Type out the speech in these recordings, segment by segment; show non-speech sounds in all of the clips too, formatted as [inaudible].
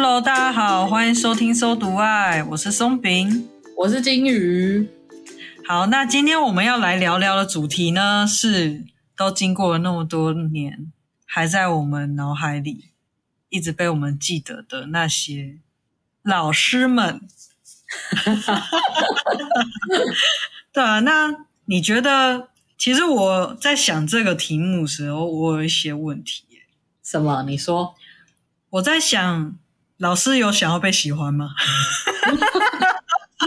Hello，大家好，欢迎收听《收读爱》，我是松饼，我是金鱼。好，那今天我们要来聊聊的主题呢，是都经过了那么多年，还在我们脑海里一直被我们记得的那些老师们。[laughs] 对啊，那你觉得？其实我在想这个题目的时候，我有一些问题。什么？你说？我在想，老师有想要被喜欢吗？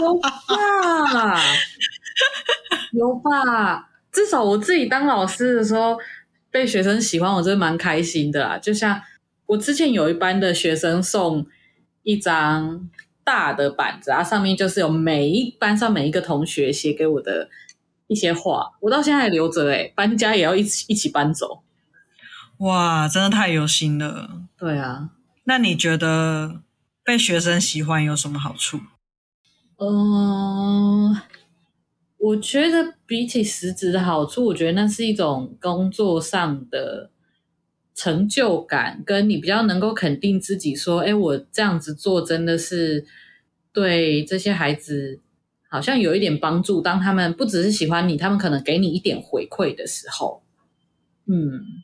有吧，有吧。至少我自己当老师的时候，被学生喜欢，我真的蛮开心的啦。就像我之前有一班的学生送一张大的板子啊，上面就是有每一班上每一个同学写给我的。一些话，我到现在还留着诶，搬家也要一起一起搬走。哇，真的太有心了。对啊，那你觉得被学生喜欢有什么好处？嗯，我觉得比起实质的好处，我觉得那是一种工作上的成就感，跟你比较能够肯定自己，说，哎，我这样子做真的是对这些孩子。好像有一点帮助。当他们不只是喜欢你，他们可能给你一点回馈的时候，嗯，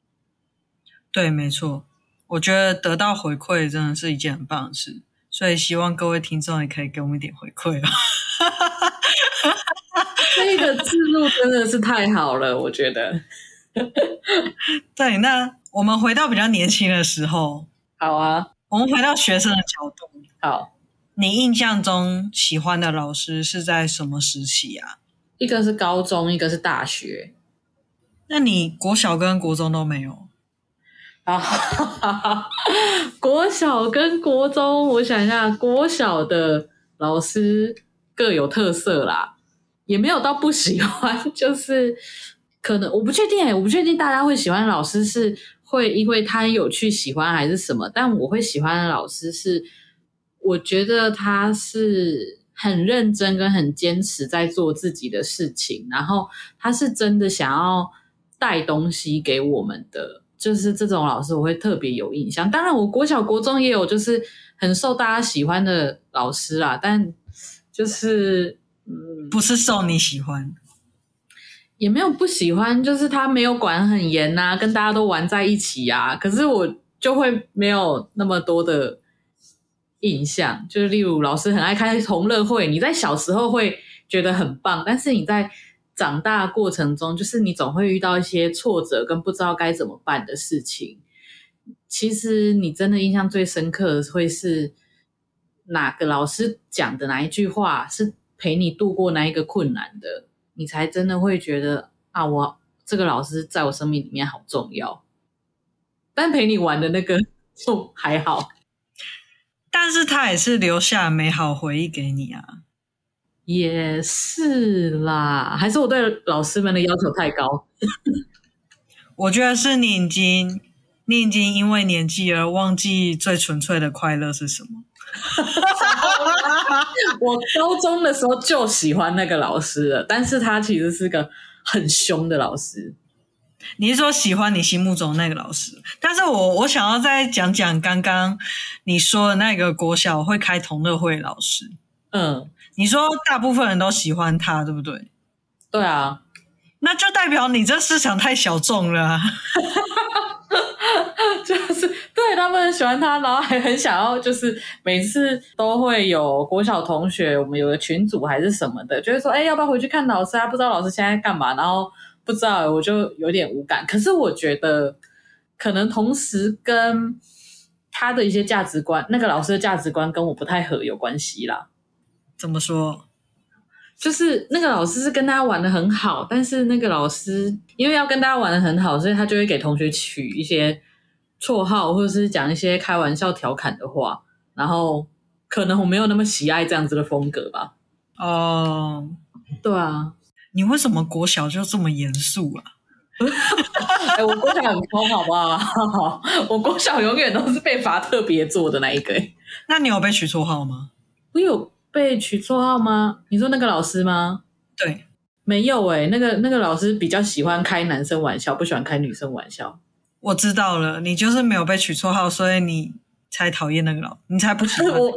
对，没错。我觉得得到回馈真的是一件很棒的事，所以希望各位听众也可以给我们一点回馈哦。这个字路真的是太好了，我觉得。[laughs] 对，那我们回到比较年轻的时候，好啊，我们回到学生的角度，好。你印象中喜欢的老师是在什么时期啊？一个是高中，一个是大学。那你国小跟国中都没有？啊，[laughs] 国小跟国中，我想一下，国小的老师各有特色啦，也没有到不喜欢，就是可能我不确定欸，我不确定大家会喜欢老师是会因为他有去喜欢还是什么，但我会喜欢的老师是。我觉得他是很认真跟很坚持在做自己的事情，然后他是真的想要带东西给我们的，就是这种老师我会特别有印象。当然，我国小国中也有就是很受大家喜欢的老师啦，但就是嗯，不是受你喜欢，也没有不喜欢，就是他没有管很严呐，跟大家都玩在一起呀。可是我就会没有那么多的。印象就是，例如老师很爱开同乐会，你在小时候会觉得很棒，但是你在长大过程中，就是你总会遇到一些挫折跟不知道该怎么办的事情。其实你真的印象最深刻的会是哪个老师讲的哪一句话是陪你度过那一个困难的，你才真的会觉得啊，我这个老师在我生命里面好重要。但陪你玩的那个就还好。但是他也是留下美好回忆给你啊，也是啦，还是我对老师们的要求太高？[laughs] 我觉得是你已经，你已经因为年纪而忘记最纯粹的快乐是什么。[laughs] 我高中的时候就喜欢那个老师了，但是他其实是个很凶的老师。你是说喜欢你心目中那个老师？但是我我想要再讲讲刚刚你说的那个国小会开同乐会老师。嗯，你说大部分人都喜欢他，对不对？对啊，那就代表你这市场太小众了啊。[laughs] 就是对他们很喜欢他，然后还很想要，就是每次都会有国小同学，我们有个群组还是什么的，就会说，哎，要不要回去看老师啊？不知道老师现在干嘛，然后。不知道，我就有点无感。可是我觉得，可能同时跟他的一些价值观，那个老师的价值观跟我不太合有关系啦。怎么说？就是那个老师是跟大家玩的很好，但是那个老师因为要跟大家玩的很好，所以他就会给同学取一些绰号，或者是讲一些开玩笑、调侃的话。然后可能我没有那么喜爱这样子的风格吧。哦，对啊。你为什么国小就这么严肃啊？[laughs] 哎、欸，我国小很疯，好不好？[laughs] 我国小永远都是被罚特别做的那一个。那你有被取绰号吗？我有被取绰号吗？你说那个老师吗？对，没有哎、欸。那个那个老师比较喜欢开男生玩笑，不喜欢开女生玩笑。我知道了，你就是没有被取绰号，所以你才讨厌那个老，你才不喜欢 [laughs] 我。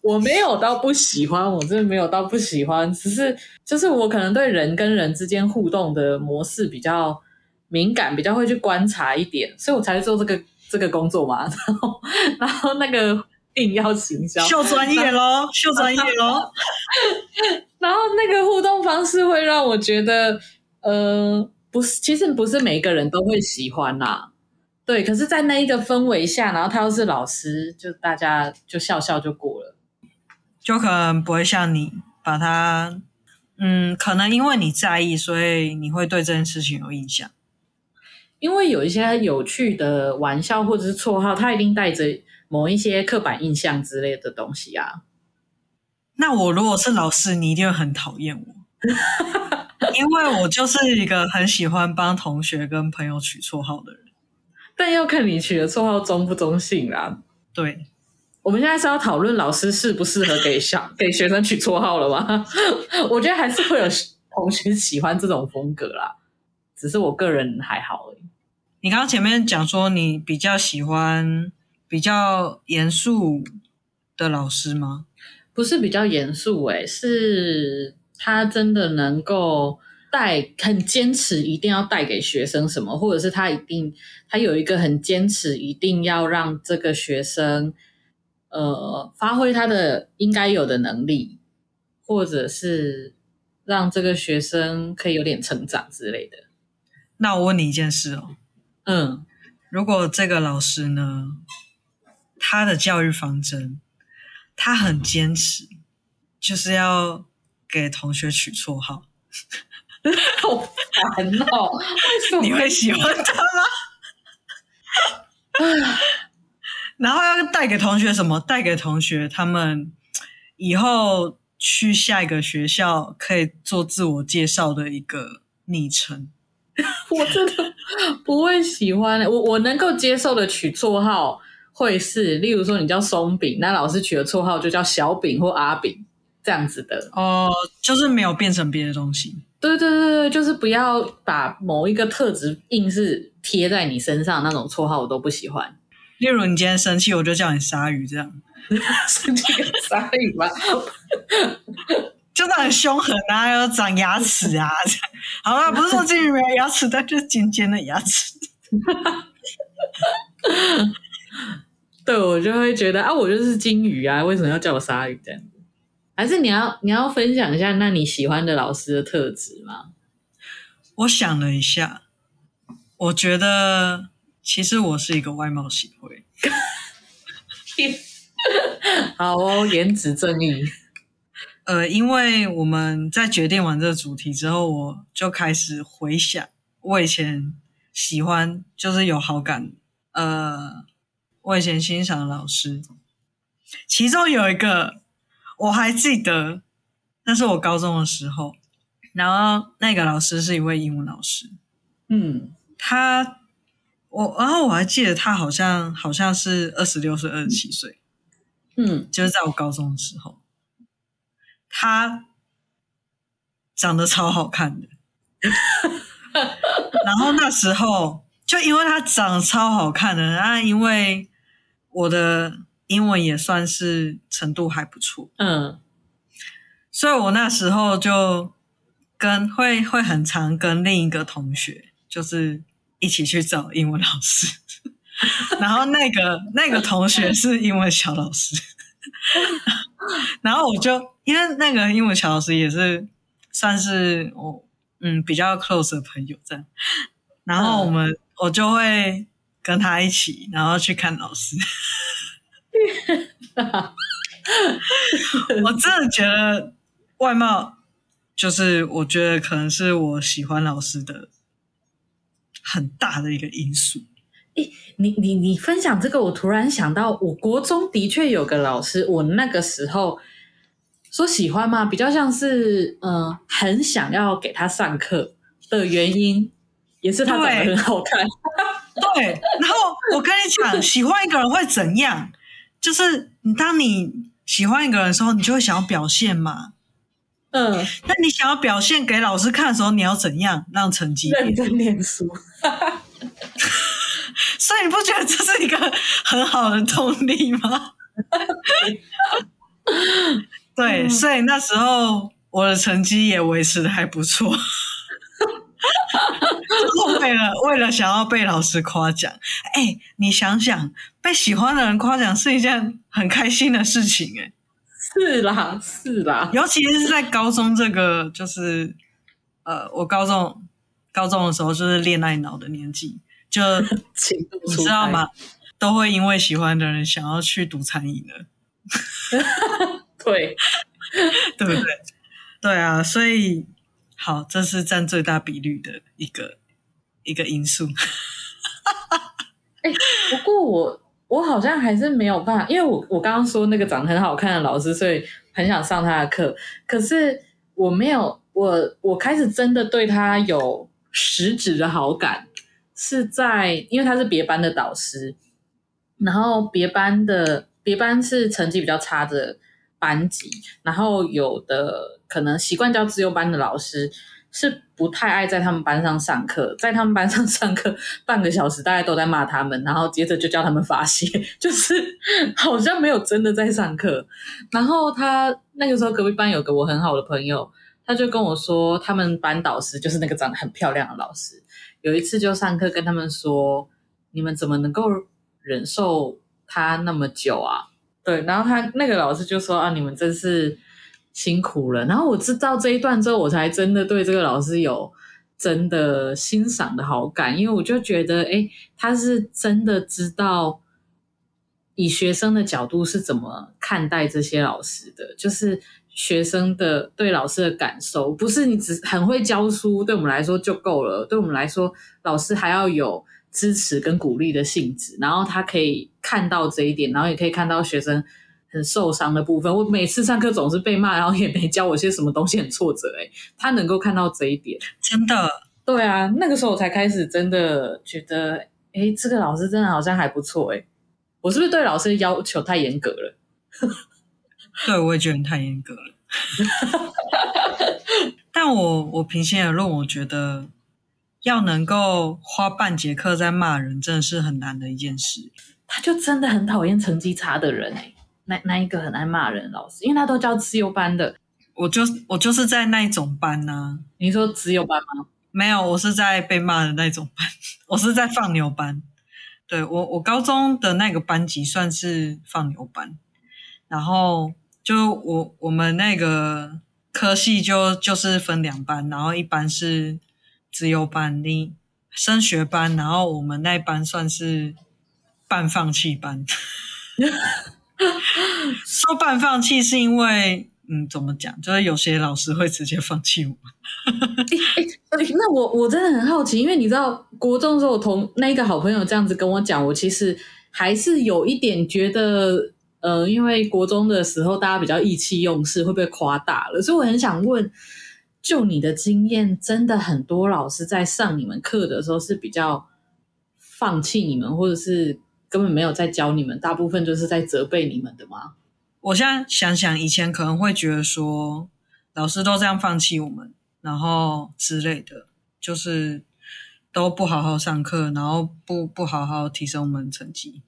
我没有到不喜欢，我真的没有到不喜欢，只是就是我可能对人跟人之间互动的模式比较敏感，比较会去观察一点，所以我才做这个这个工作嘛。然后，然后那个硬要行销，秀专业咯，[laughs] 秀专业咯。[laughs] 然后那个互动方式会让我觉得，呃，不是，其实不是每一个人都会喜欢啦。对，可是，在那一个氛围下，然后他又是老师，就大家就笑笑就过了，就可能不会像你把他，嗯，可能因为你在意，所以你会对这件事情有印象。因为有一些有趣的玩笑或者是绰号，他一定带着某一些刻板印象之类的东西啊。那我如果是老师，你一定会很讨厌我，[laughs] 因为我就是一个很喜欢帮同学跟朋友取绰号的人。但要看你取的绰号中不中性啦。对，我们现在是要讨论老师适不适合给小 [laughs] 给学生取绰号了吗？[laughs] 我觉得还是会有同学喜欢这种风格啦，只是我个人还好而已。你刚刚前面讲说你比较喜欢比较严肃的老师吗？不是比较严肃，诶，是他真的能够。带很坚持，一定要带给学生什么，或者是他一定他有一个很坚持，一定要让这个学生呃发挥他的应该有的能力，或者是让这个学生可以有点成长之类的。那我问你一件事哦，嗯，如果这个老师呢，他的教育方针，他很坚持，就是要给同学取绰号。[laughs] 好烦哦！为什 [laughs] 么你会喜欢他吗？[laughs] 然后要带给同学什么？带给同学他们以后去下一个学校可以做自我介绍的一个昵称。我真的不会喜欢。我我能够接受的取绰号会是，例如说你叫松饼，那老师取的绰号就叫小饼或阿饼这样子的。哦，就是没有变成别的东西。对对对对，就是不要把某一个特质硬是贴在你身上，那种绰号我都不喜欢。例如你今天生气，我就叫你鲨鱼这样。[laughs] 生气跟鲨鱼吧，[laughs] 就是很凶狠啊，有长牙齿啊。好了，不是说金鱼没有牙齿，但就是尖尖的牙齿。[laughs] 对，我就会觉得啊，我就是金鱼啊，为什么要叫我鲨鱼这样子？还是你要你要分享一下，那你喜欢的老师的特质吗？我想了一下，我觉得其实我是一个外貌协会。[laughs] 好哦，颜值正义。呃，因为我们在决定完这个主题之后，我就开始回想我以前喜欢，就是有好感，呃，我以前欣赏的老师，其中有一个。我还记得，那是我高中的时候，然后那个老师是一位英文老师，嗯，他我，然后我还记得他好像好像是二十六岁、二十七岁，嗯，就是在我高中的时候，他长得超好看的，[laughs] 然后那时候就因为他长得超好看的，然后因为我的。英文也算是程度还不错，嗯，所以我那时候就跟会会很常跟另一个同学，就是一起去找英文老师，[laughs] 然后那个那个同学是英文小老师，[laughs] 然后我就因为那个英文小老师也是算是我嗯比较 close 的朋友这样，然后我们、嗯、我就会跟他一起，然后去看老师。[laughs] 我真的觉得外貌就是，我觉得可能是我喜欢老师的很大的一个因素。诶，你你你分享这个，我突然想到，我国中的确有个老师，我那个时候说喜欢吗？比较像是嗯、呃，很想要给他上课的原因，也是他长得很好看。对，对，然后我跟你讲，[laughs] 喜欢一个人会怎样？就是你，当你喜欢一个人的时候，你就会想要表现嘛。嗯，那你想要表现给老师看的时候，你要怎样让成绩？认真念书。[laughs] 所以你不觉得这是一个很好的动力吗？[laughs] 对，嗯、所以那时候我的成绩也维持的还不错。[laughs] 为了为了想要被老师夸奖，哎，你想想，被喜欢的人夸奖是一件很开心的事情，哎，是啦，是啦，尤其是在高中这个，就是呃，我高中高中的时候就是恋爱脑的年纪，就 [laughs] 你知道吗？都会因为喜欢的人想要去读餐饮了，[laughs] 对，对不对？对啊，所以。好，这是占最大比率的一个一个因素。[laughs] 哎、不过我我好像还是没有办法，因为我我刚刚说那个长得很好看的老师，所以很想上他的课。可是我没有，我我开始真的对他有实质的好感，是在因为他是别班的导师，然后别班的别班是成绩比较差的班级，然后有的。可能习惯教资优班的老师是不太爱在他们班上上课，在他们班上上课半个小时，大概都在骂他们，然后接着就叫他们发泄，就是好像没有真的在上课。然后他那个时候隔壁班有个我很好的朋友，他就跟我说，他们班导师就是那个长得很漂亮的老师，有一次就上课跟他们说：“你们怎么能够忍受他那么久啊？”对，然后他那个老师就说：“啊，你们真是。”辛苦了，然后我知道这一段之后，我才真的对这个老师有真的欣赏的好感，因为我就觉得，诶，他是真的知道以学生的角度是怎么看待这些老师的，就是学生的对老师的感受，不是你只很会教书，对我们来说就够了，对我们来说，老师还要有支持跟鼓励的性质，然后他可以看到这一点，然后也可以看到学生。很受伤的部分，我每次上课总是被骂，然后也没教我些什么东西，很挫折。诶，他能够看到这一点，真的，对啊，那个时候我才开始真的觉得，诶，这个老师真的好像还不错。诶，我是不是对老师的要求太严格了？[laughs] 对，我也觉得你太严格了。[laughs] 但我我平心而论，我觉得要能够花半节课在骂人，真的是很难的一件事。他就真的很讨厌成绩差的人，诶。那那一个很爱骂人的老师，因为他都教自由班的，我就我就是在那一种班呢、啊。你说自由班吗？没有，我是在被骂的那种班，[laughs] 我是在放牛班。对，我我高中的那个班级算是放牛班，然后就我我们那个科系就就是分两班，然后一班是自由班，你升学班，然后我们那班算是半放弃班。[laughs] [laughs] 说半放弃是因为，嗯，怎么讲？就是有些老师会直接放弃我。[laughs] 欸欸，那我我真的很好奇，因为你知道，国中的时候，我同那个好朋友这样子跟我讲，我其实还是有一点觉得，呃，因为国中的时候大家比较意气用事，会被夸大了，所以我很想问，就你的经验，真的很多老师在上你们课的时候是比较放弃你们，或者是？根本没有在教你们，大部分就是在责备你们的吗？我现在想想，以前可能会觉得说，老师都这样放弃我们，然后之类的，就是都不好好上课，然后不不好好提升我们成绩。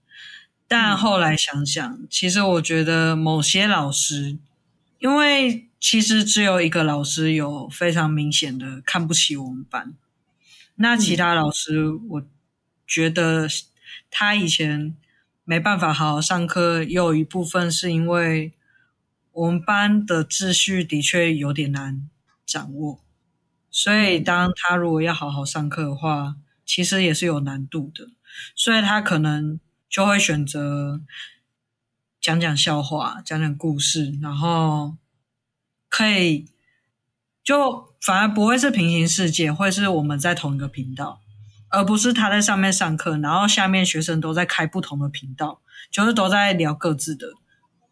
但后来想想，嗯、其实我觉得某些老师，因为其实只有一个老师有非常明显的看不起我们班，那其他老师，我觉得。他以前没办法好好上课，也有一部分是因为我们班的秩序的确有点难掌握，所以当他如果要好好上课的话，其实也是有难度的。所以他可能就会选择讲讲笑话，讲讲故事，然后可以就反而不会是平行世界，会是我们在同一个频道。而不是他在上面上课，然后下面学生都在开不同的频道，就是都在聊各自的，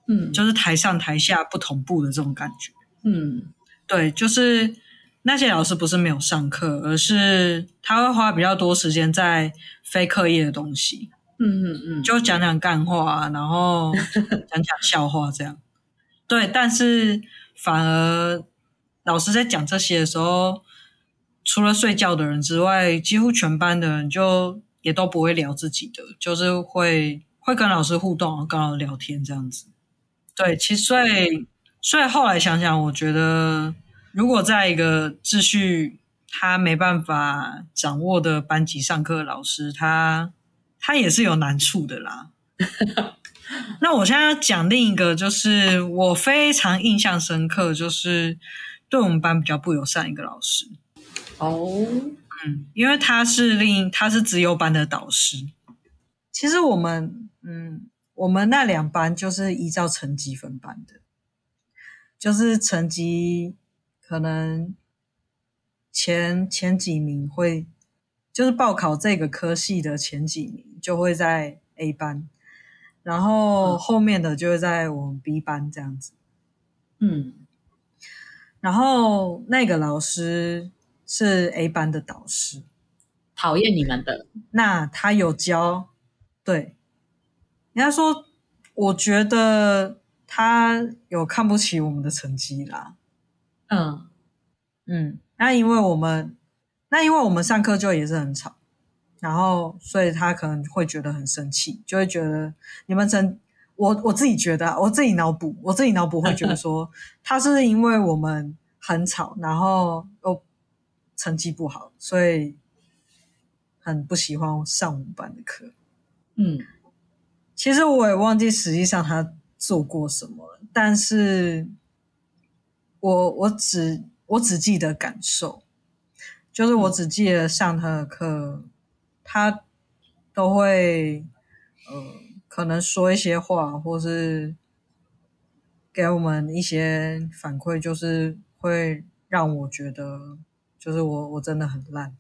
嗯，就是台上台下不同步的这种感觉，嗯，对，就是那些老师不是没有上课，而是他会花比较多时间在非课业的东西，嗯嗯嗯，就讲讲干话，然后讲讲笑话这样，[laughs] 对，但是反而老师在讲这些的时候。除了睡觉的人之外，几乎全班的人就也都不会聊自己的，就是会会跟老师互动，跟老师聊天这样子。对，其实所以所以后来想想，我觉得如果在一个秩序他没办法掌握的班级上课老师，他他也是有难处的啦。那我现在要讲另一个，就是我非常印象深刻，就是对我们班比较不友善一个老师。哦，嗯，因为他是另他是资优班的导师。其实我们，嗯。我们那两班就是依照成绩分班的，就是成绩可能前前几名会，就是报考这个科系的前几名就会在 A 班，然后后面的就会在我们 B 班这样子。嗯，然后那个老师是 A 班的导师，讨厌你们的。那他有教，对。人家说，我觉得他有看不起我们的成绩啦。嗯嗯，那因为我们，那因为我们上课就也是很吵，然后所以他可能会觉得很生气，就会觉得你们成我我自己觉得，我自己脑补，我自己脑补会觉得说，[laughs] 他是因为我们很吵，然后又成绩不好，所以很不喜欢上五班的课。嗯。其实我也忘记实际上他做过什么了，但是我我只我只记得感受，就是我只记得上他的课，他都会呃可能说一些话，或是给我们一些反馈，就是会让我觉得，就是我我真的很烂，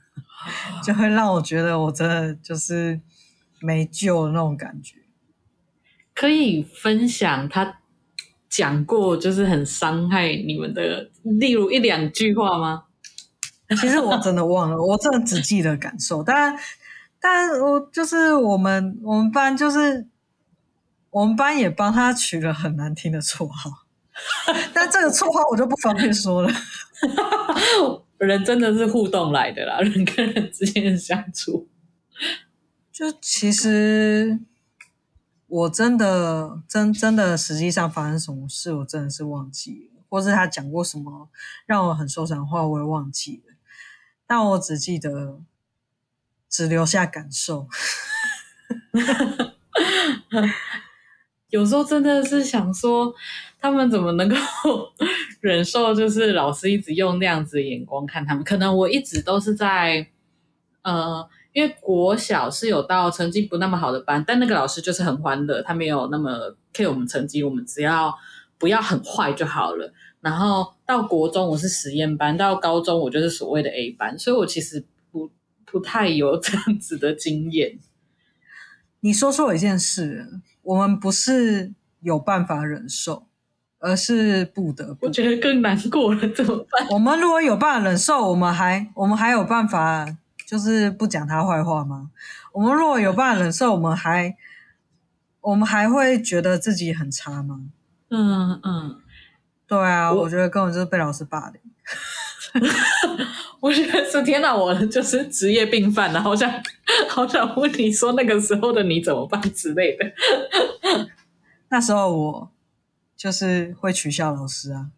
[laughs] 就会让我觉得我真的就是。没救的那种感觉，可以分享他讲过就是很伤害你们的，例如一两句话吗？其实我真的忘了，我真的只记得感受。但，但我就是我们我们班就是我们班也帮他取了很难听的绰号，[laughs] 但这个绰号我就不方便说了。[laughs] 人真的是互动来的啦，人跟人之间的相处。就其实我真的真真的实际上发生什么事，我真的是忘记了，或是他讲过什么让我很受伤的话，我也忘记了。但我只记得只留下感受。[laughs] 有时候真的是想说，他们怎么能够 [laughs] 忍受，就是老师一直用那样子的眼光看他们？可能我一直都是在呃。因为国小是有到成绩不那么好的班，但那个老师就是很欢乐，他没有那么 care 我们成绩，我们只要不要很坏就好了。然后到国中我是实验班，到高中我就是所谓的 A 班，所以我其实不不太有这样子的经验。你说说我一件事，我们不是有办法忍受，而是不得不。我觉得更难过了，怎么办？[laughs] 我们如果有办法忍受，我们还我们还有办法。就是不讲他坏话吗？我们如果有办法忍受，我们还我们还会觉得自己很差吗？嗯嗯，对啊，我，我觉得根本就是被老师霸凌。[laughs] 我觉得是天哪，我就是职业病犯了，[laughs] 好想好想问你说那个时候的你怎么办之类的。那时候我就是会取笑老师啊。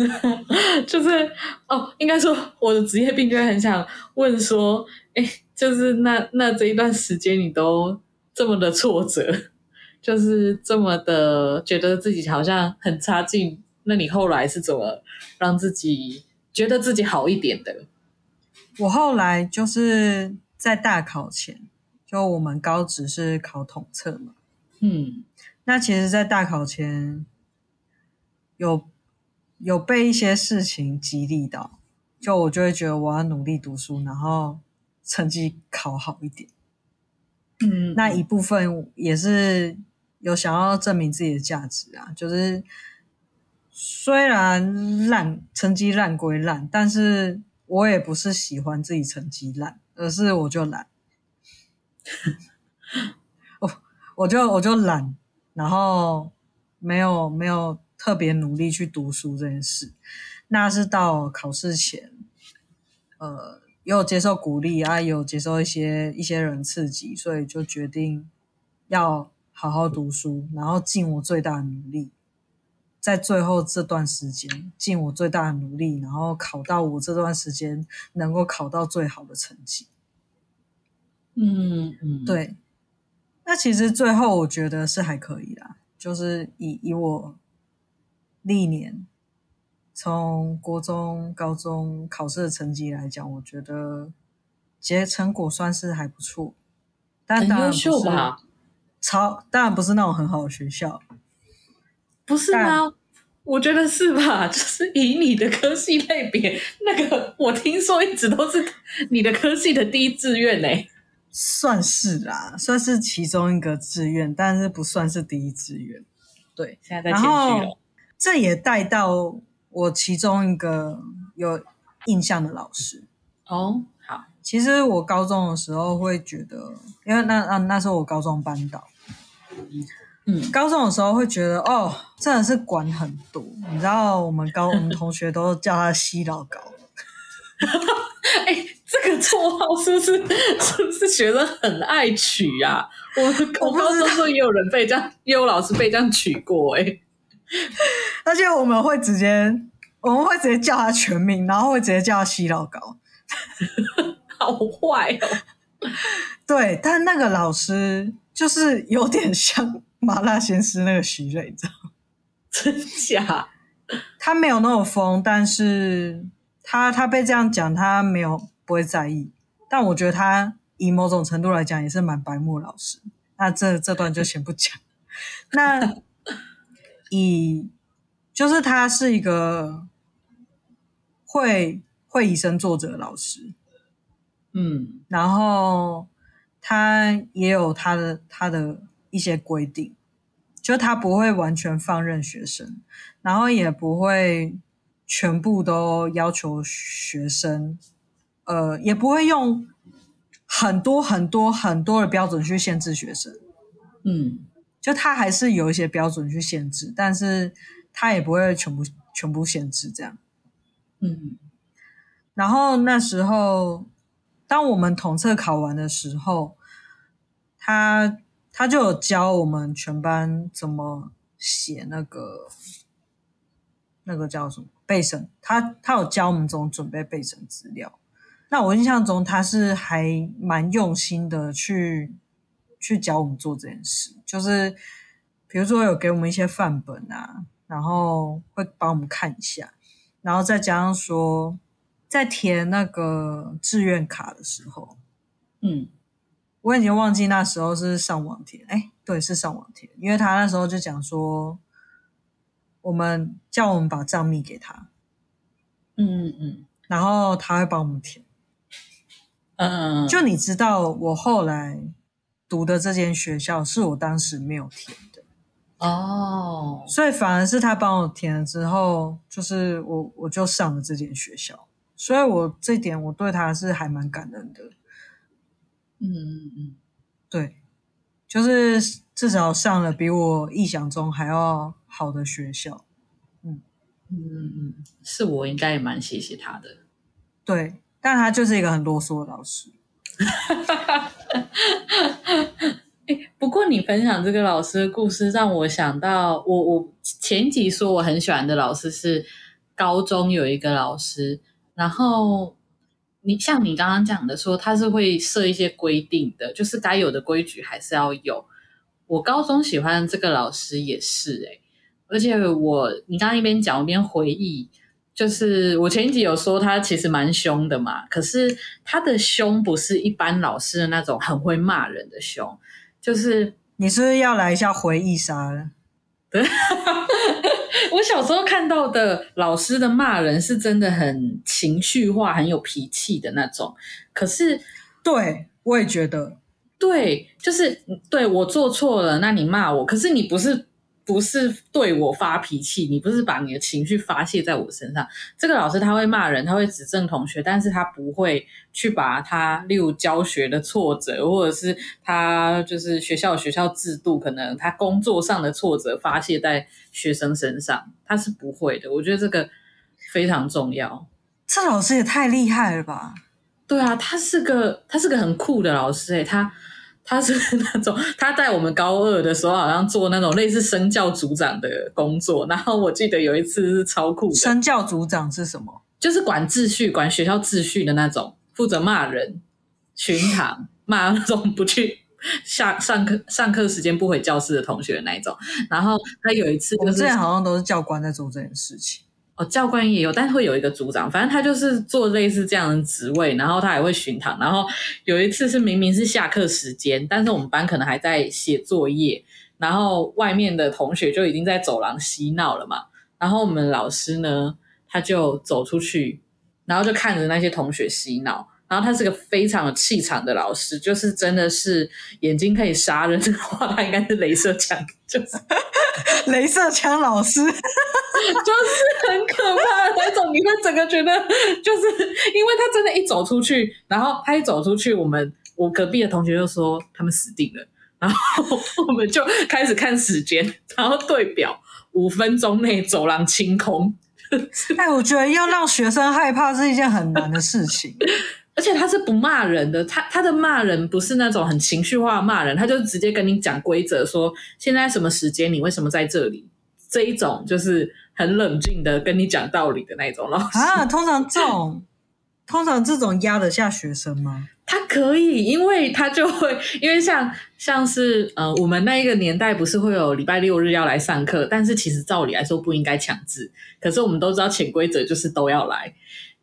[laughs] 就是哦，应该说我的职业病就会很想问说，哎，就是那那这一段时间你都这么的挫折，就是这么的觉得自己好像很差劲，那你后来是怎么让自己觉得自己好一点的？我后来就是在大考前，就我们高职是考统测嘛，嗯，那其实，在大考前有。有被一些事情激励到，就我就会觉得我要努力读书，然后成绩考好一点。嗯，那一部分也是有想要证明自己的价值啊。就是虽然烂，成绩烂归烂，但是我也不是喜欢自己成绩烂，而是我就懒。[laughs] 我我就我就懒，然后没有没有。特别努力去读书这件事，那是到考试前，呃，也有接受鼓励啊，也有接受一些一些人刺激，所以就决定要好好读书，然后尽我最大的努力，在最后这段时间尽我最大的努力，然后考到我这段时间能够考到最好的成绩。嗯嗯，对。那其实最后我觉得是还可以啦，就是以以我历年从国中、高中考试的成绩来讲，我觉得结成果算是还不错。但当然不是？超当然不是那种很好的学校，不是吗？我觉得是吧？就是以你的科系类别，那个我听说一直都是你的科系的第一志愿呢。算是啦，算是其中一个志愿，但是不算是第一志愿。对，现在在谦虚了。这也带到我其中一个有印象的老师。哦，好。其实我高中的时候会觉得，因为那那那时候我高中班导，嗯，高中的时候会觉得，哦，真的是管很多。你知道，我们高我们同学都叫他西老高。[laughs] 哎、欸，这个绰号是不是 [laughs] 是不是学生很爱取啊？我我高中时候也有人被这样，也有老师被这样取过哎、欸。[laughs] 而且我们会直接我们会直接叫他全名，然后会直接叫他西老高，[laughs] 好坏哦。对，但那个老师就是有点像麻辣鲜师那个徐瑞，你知道吗？真假？他没有那么疯，但是。他他被这样讲，他没有不会在意，但我觉得他以某种程度来讲也是蛮白目老师。那这这段就先不讲。那 [laughs] 以就是他是一个会会以身作则的老师，嗯，然后他也有他的他的一些规定，就他不会完全放任学生，然后也不会。全部都要求学生，呃，也不会用很多很多很多的标准去限制学生，嗯，就他还是有一些标准去限制，但是他也不会全部全部限制这样，嗯。然后那时候，当我们统测考完的时候，他他就有教我们全班怎么写那个那个叫什么？备审，他他有教我们怎么准备备审资料。那我印象中他是还蛮用心的去去教我们做这件事，就是比如说有给我们一些范本啊，然后会帮我们看一下，然后再加上说在填那个志愿卡的时候，嗯，我已经忘记那时候是上网填，哎，对，是上网填，因为他那时候就讲说。我们叫我们把账密给他，嗯嗯嗯，然后他会帮我们填，嗯，就你知道，我后来读的这间学校是我当时没有填的，哦，所以反而是他帮我填了之后，就是我我就上了这间学校，所以我这点我对他是还蛮感恩的，嗯嗯嗯，对，就是至少上了比我意想中还要。好的学校，嗯嗯嗯，是我应该也蛮谢谢他的，对，但他就是一个很啰嗦的老师。[laughs] 不过你分享这个老师的故事，让我想到我我前几说我很喜欢的老师是高中有一个老师，然后你像你刚刚讲的说他是会设一些规定的，就是该有的规矩还是要有。我高中喜欢这个老师也是欸。而且我，你刚刚一边讲，一边回忆，就是我前一集有说他其实蛮凶的嘛，可是他的凶不是一般老师的那种很会骂人的凶，就是你是不是要来一下回忆杀了？对，[laughs] 我小时候看到的老师的骂人是真的很情绪化、很有脾气的那种，可是对我也觉得，对，就是对我做错了，那你骂我，可是你不是。不是对我发脾气，你不是把你的情绪发泄在我身上。这个老师他会骂人，他会指正同学，但是他不会去把他，例如教学的挫折，或者是他就是学校学校制度，可能他工作上的挫折发泄在学生身上，他是不会的。我觉得这个非常重要。这老师也太厉害了吧？对啊，他是个他是个很酷的老师诶，他他是那种他在我们高二的时候好像做那种类似生教组长的工作，然后我记得有一次是超酷的。生教组长是什么？就是管秩序、管学校秩序的那种，负责骂人、巡堂、骂那种不去下上课、上课时间不回教室的同学的那一种。然后他有一次，就是，我们之前好像都是教官在做这件事情。哦，教官也有，但会有一个组长，反正他就是做类似这样的职位，然后他还会巡堂。然后有一次是明明是下课时间，但是我们班可能还在写作业，然后外面的同学就已经在走廊嬉闹了嘛。然后我们老师呢，他就走出去，然后就看着那些同学嬉闹。然后他是个非常有气场的老师，就是真的是眼睛可以杀人的话，他应该是镭射枪，就是 [laughs] 镭射枪老师，[laughs] 就是很可怕的那种。你会整个觉得，就是因为他真的，一走出去，然后他一走出去，我们我隔壁的同学就说他们死定了，然后我们就开始看时间，然后对表五分钟内走廊清空。哎，我觉得要让学生害怕是一件很难的事情。而且他是不骂人的，他他的骂人不是那种很情绪化的骂人，他就直接跟你讲规则，说现在什么时间，你为什么在这里？这一种就是很冷静的跟你讲道理的那种老师啊。通常这种，通常这种压得下学生吗？他可以，因为他就会，因为像像是呃，我们那一个年代不是会有礼拜六日要来上课，但是其实照理来说不应该强制，可是我们都知道潜规则就是都要来。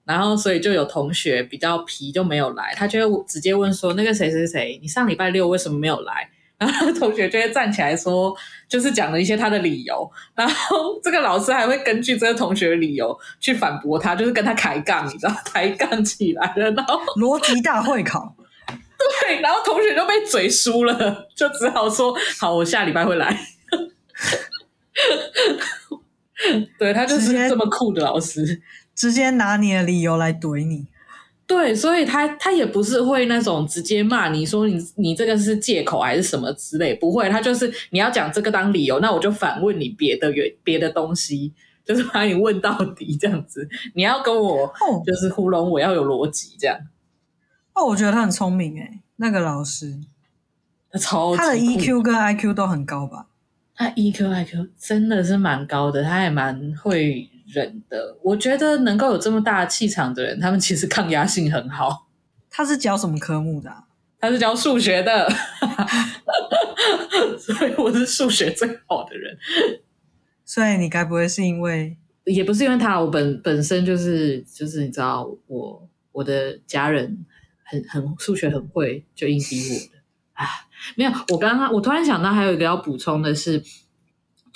然后，所以就有同学比较皮，就没有来。他就会直接问说：“那个谁谁谁，你上礼拜六为什么没有来？”然后同学就会站起来说，就是讲了一些他的理由。然后这个老师还会根据这个同学的理由去反驳他，就是跟他抬杠，你知道，抬杠起来了。然后逻辑大会考，对，然后同学就被嘴输了，就只好说：“好，我下礼拜会来。[laughs] ”对，他就是这么酷的老师。直接拿你的理由来怼你，对，所以他他也不是会那种直接骂你说你你这个是借口还是什么之类，不会，他就是你要讲这个当理由，那我就反问你别的原别的东西，就是把你问到底这样子，你要跟我就是糊弄我要有逻辑这样。哦，我觉得他很聪明诶，那个老师，他超他的 EQ 跟 IQ 都很高吧？他 EQ IQ 真的是蛮高的，他也蛮会。人的，我觉得能够有这么大的气场的人，他们其实抗压性很好。[laughs] 他是教什么科目的啊？他是教数学的，[laughs] 所以我是数学最好的人。所以你该不会是因为，也不是因为他，我本本身就是就是你知道，我我的家人很很数学很会，就硬逼我的啊。没有，我刚刚我突然想到还有一个要补充的是。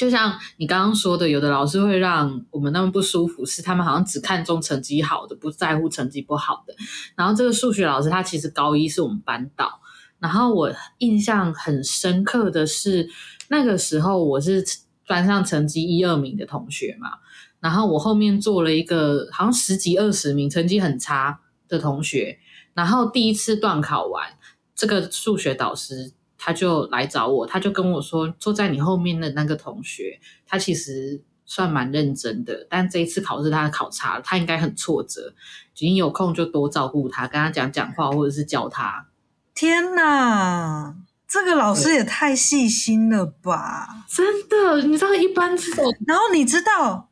就像你刚刚说的，有的老师会让我们那么不舒服，是他们好像只看重成绩好的，不在乎成绩不好的。然后这个数学老师他其实高一是我们班导，然后我印象很深刻的是那个时候我是班上成绩一二名的同学嘛，然后我后面做了一个好像十几二十名成绩很差的同学，然后第一次段考完，这个数学导师。他就来找我，他就跟我说，坐在你后面的那个同学，他其实算蛮认真的，但这一次考试他考差了，他应该很挫折。你有空就多照顾他，跟他讲讲话，或者是教他。天哪，这个老师也太细心了吧！真的，你知道一般这种，然后你知道，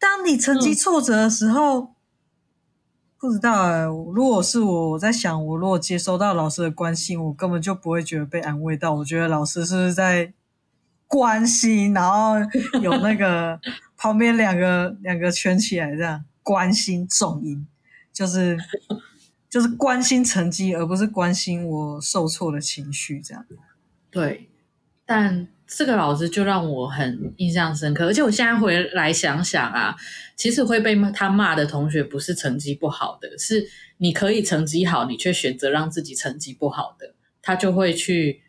当你成绩挫折的时候。嗯不知道哎、欸，如果是我，我在想，我如果接收到老师的关心，我根本就不会觉得被安慰到。我觉得老师是不是在关心，然后有那个 [laughs] 旁边两个两个圈起来这样关心重音，就是就是关心成绩，而不是关心我受挫的情绪这样。对，但。这个老师就让我很印象深刻，而且我现在回来想想啊，其实会被他骂的同学不是成绩不好的，是你可以成绩好，你却选择让自己成绩不好的，他就会去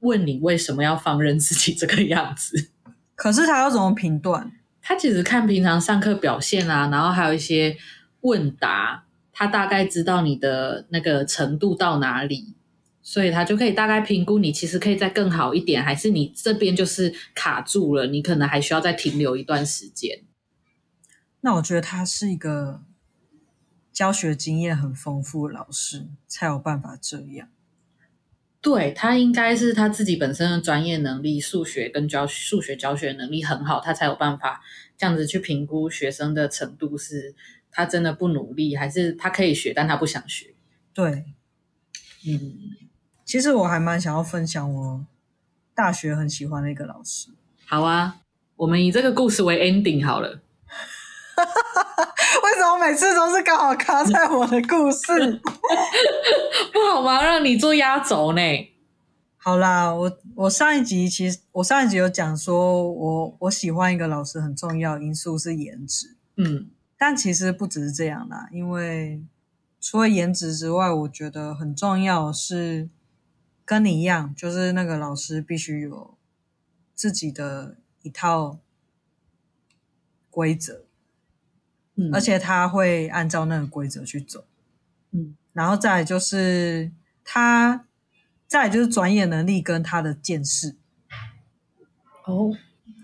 问你为什么要放任自己这个样子。可是他要怎么评断？他其实看平常上课表现啊，然后还有一些问答，他大概知道你的那个程度到哪里。所以他就可以大概评估你其实可以再更好一点，还是你这边就是卡住了，你可能还需要再停留一段时间。那我觉得他是一个教学经验很丰富的老师才有办法这样。对，他应该是他自己本身的专业能力，数学跟教数学教学能力很好，他才有办法这样子去评估学生的程度，是他真的不努力，还是他可以学，但他不想学。对，嗯，其实我还蛮想要分享我大学很喜欢的一个老师。好啊，我们以这个故事为 ending 好了。[laughs] 为什么每次都是刚好卡在我的故事？[laughs] 不好吗？让你做压轴呢？好啦，我我上一集其实我上一集有讲说，我我喜欢一个老师很重要因素是颜值，嗯，但其实不只是这样啦，因为除了颜值之外，我觉得很重要是跟你一样，就是那个老师必须有自己的一套规则。而且他会按照那个规则去走，嗯，然后再来就是他，再来就是专业能力跟他的见识，哦，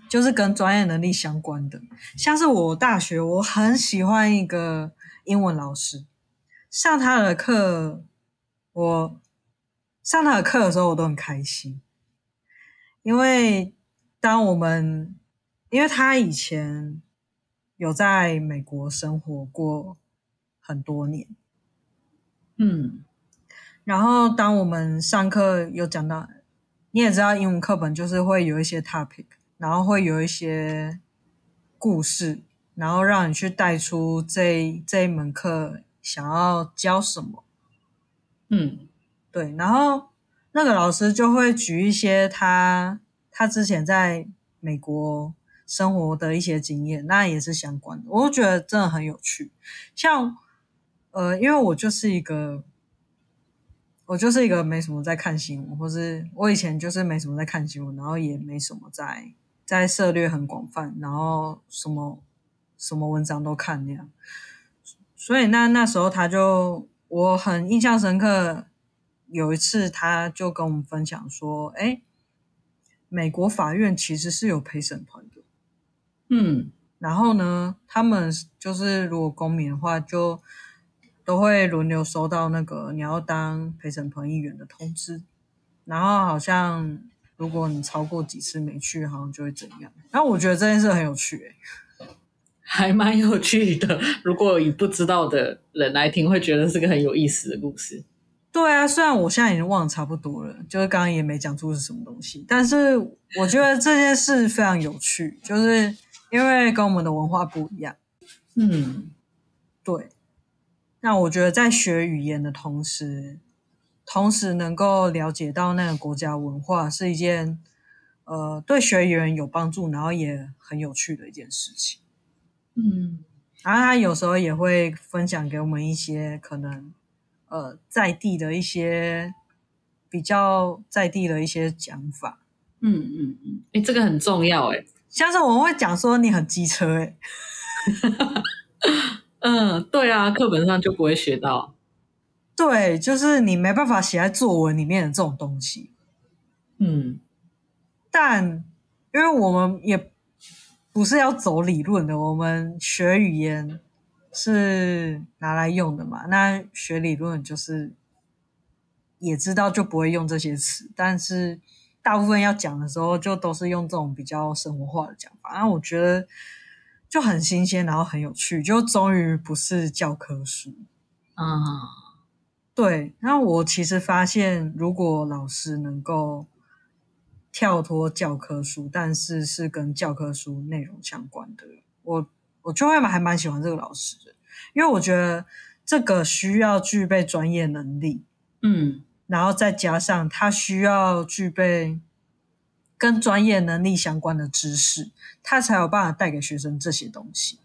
就是跟专业能力相关的。像是我大学，我很喜欢一个英文老师，上他的课，我上他的课的时候，我都很开心，因为当我们，因为他以前。有在美国生活过很多年，嗯，然后当我们上课有讲到，你也知道英文课本就是会有一些 topic，然后会有一些故事，然后让你去带出这这一门课想要教什么，嗯，对，然后那个老师就会举一些他他之前在美国。生活的一些经验，那也是相关的，我觉得真的很有趣。像，呃，因为我就是一个，我就是一个没什么在看新闻，或是我以前就是没什么在看新闻，然后也没什么在在涉猎很广泛，然后什么什么文章都看那样。所以那那时候他就我很印象深刻，有一次他就跟我们分享说，哎，美国法院其实是有陪审团的。嗯，然后呢，他们就是如果公民的话，就都会轮流收到那个你要当陪审团议员的通知。然后好像如果你超过几次没去，好像就会怎样。然后我觉得这件事很有趣，欸，还蛮有趣的。如果以不知道的人来听，会觉得是个很有意思的故事。对啊，虽然我现在已经忘得差不多了，就是刚刚也没讲出是什么东西，但是我觉得这件事非常有趣，就是。因为跟我们的文化不一样，嗯，对。那我觉得在学语言的同时，同时能够了解到那个国家文化是一件，呃，对学语言有帮助，然后也很有趣的一件事情。嗯，然后他有时候也会分享给我们一些可能，呃，在地的一些比较在地的一些讲法。嗯嗯嗯，诶，这个很重要，诶。像是我们会讲说你很机车哎、欸、[laughs] 嗯，对啊，课本上就不会学到。对，就是你没办法写在作文里面的这种东西。嗯，但因为我们也不是要走理论的，我们学语言是拿来用的嘛。那学理论就是也知道就不会用这些词，但是。大部分要讲的时候，就都是用这种比较生活化的讲法，那我觉得就很新鲜，然后很有趣，就终于不是教科书啊。对，然后我其实发现，如果老师能够跳脱教科书，但是是跟教科书内容相关的，我我就会还蛮喜欢这个老师的，因为我觉得这个需要具备专业能力。嗯。然后再加上他需要具备跟专业能力相关的知识，他才有办法带给学生这些东西。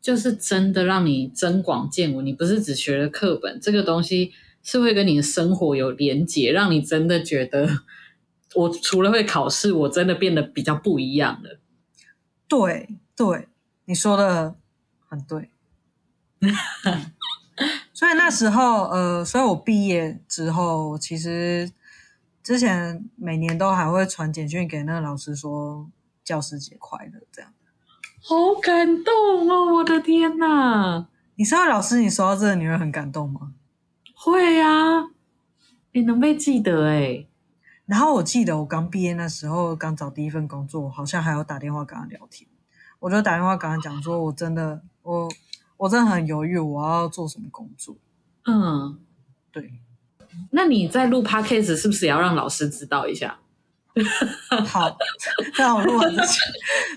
就是真的让你增广见闻，你不是只学了课本，这个东西是会跟你的生活有连结，让你真的觉得，我除了会考试，我真的变得比较不一样了。对对，你说的很对。[laughs] 所以那时候，呃，所以我毕业之后，其实之前每年都还会传简讯给那个老师说教师节快乐，这样。好感动哦！我的天哪，你身为老师，你收到这个，你会很感动吗？会啊，你能被记得哎。然后我记得我刚毕业那时候，刚找第一份工作，好像还有打电话跟他聊天。我就打电话跟他讲说，我真的，我我真的很犹豫，我要做什么工作。嗯，对。那你在录 podcast 是不是也要让老师知道一下？[laughs] 好，那我录完之前，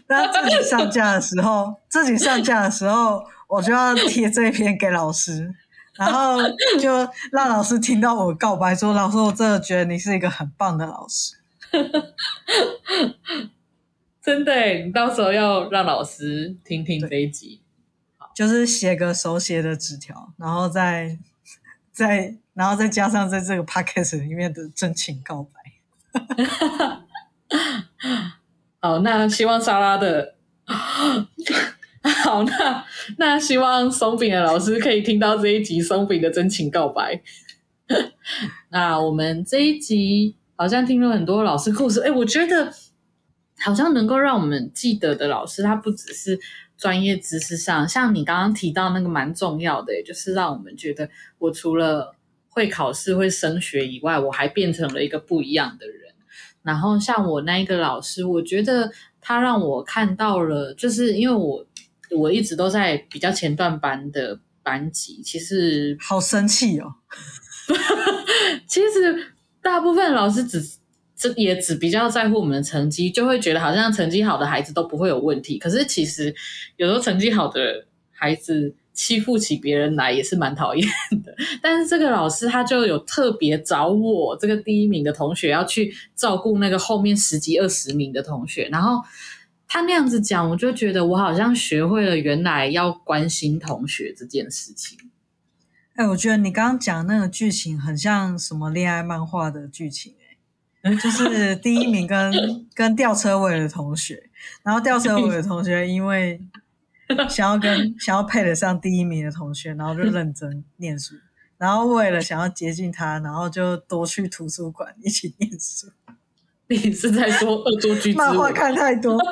那自己上架的时候，自己上架的时候，我就要贴这一篇给老师，然后就让老师听到我告白说：“老师，我真的觉得你是一个很棒的老师。[laughs] ”真的，你到时候要让老师听听这一集，就是写个手写的纸条，然后再再然后再加上在这个 podcast 里面的真情告白。[laughs] 好，那希望莎拉的，[laughs] 好，那那希望松饼的老师可以听到这一集松饼的真情告白。[laughs] 那我们这一集好像听了很多老师故事，哎，我觉得好像能够让我们记得的老师，他不只是专业知识上，像你刚刚提到那个蛮重要的，就是让我们觉得我除了会考试、会升学以外，我还变成了一个不一样的人。然后像我那一个老师，我觉得他让我看到了，就是因为我我一直都在比较前段班的班级，其实好生气哦。[laughs] 其实大部分老师只这也只比较在乎我们的成绩，就会觉得好像成绩好的孩子都不会有问题。可是其实有时候成绩好的孩子。欺负起别人来也是蛮讨厌的，[laughs] 但是这个老师他就有特别找我这个第一名的同学要去照顾那个后面十几二十名的同学，然后他那样子讲，我就觉得我好像学会了原来要关心同学这件事情。哎、我觉得你刚刚讲那个剧情很像什么恋爱漫画的剧情、就是第一名跟 [laughs] 跟吊车尾的同学，然后吊车尾的同学因为。[laughs] 想要跟想要配得上第一名的同学，然后就认真念书，然后为了想要接近他，然后就多去图书馆一起念书。[laughs] 你是在说《恶作剧之》？漫画看太多，《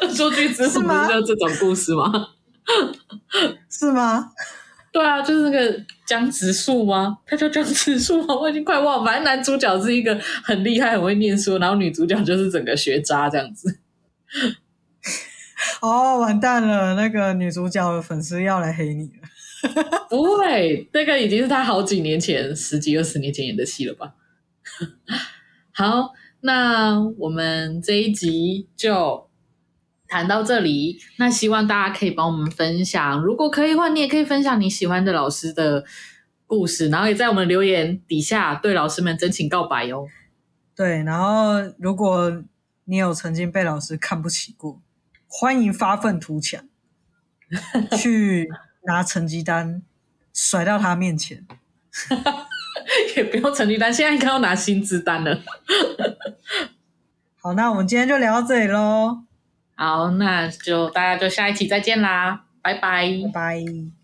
恶作剧之吻》是这种故事吗？是吗？对啊，就是那个江直树吗？[laughs] 他叫江直树吗？我已经快忘了。反正男主角是一个很厉害、很会念书，然后女主角就是整个学渣这样子。[laughs] 哦，完蛋了！那个女主角的粉丝要来黑你了。[laughs] 不会，那个已经是他好几年前、十几二十年前演的戏了吧？好，那我们这一集就谈到这里。那希望大家可以帮我们分享，如果可以的话，你也可以分享你喜欢的老师的故事，然后也在我们留言底下对老师们真情告白哟。对，然后如果你有曾经被老师看不起过。欢迎发愤图强，[laughs] 去拿成绩单甩到他面前，也不用成绩单，现在应该要拿薪资单了。好，那我们今天就聊到这里喽。好，那就大家就下一期再见啦，拜拜，拜拜。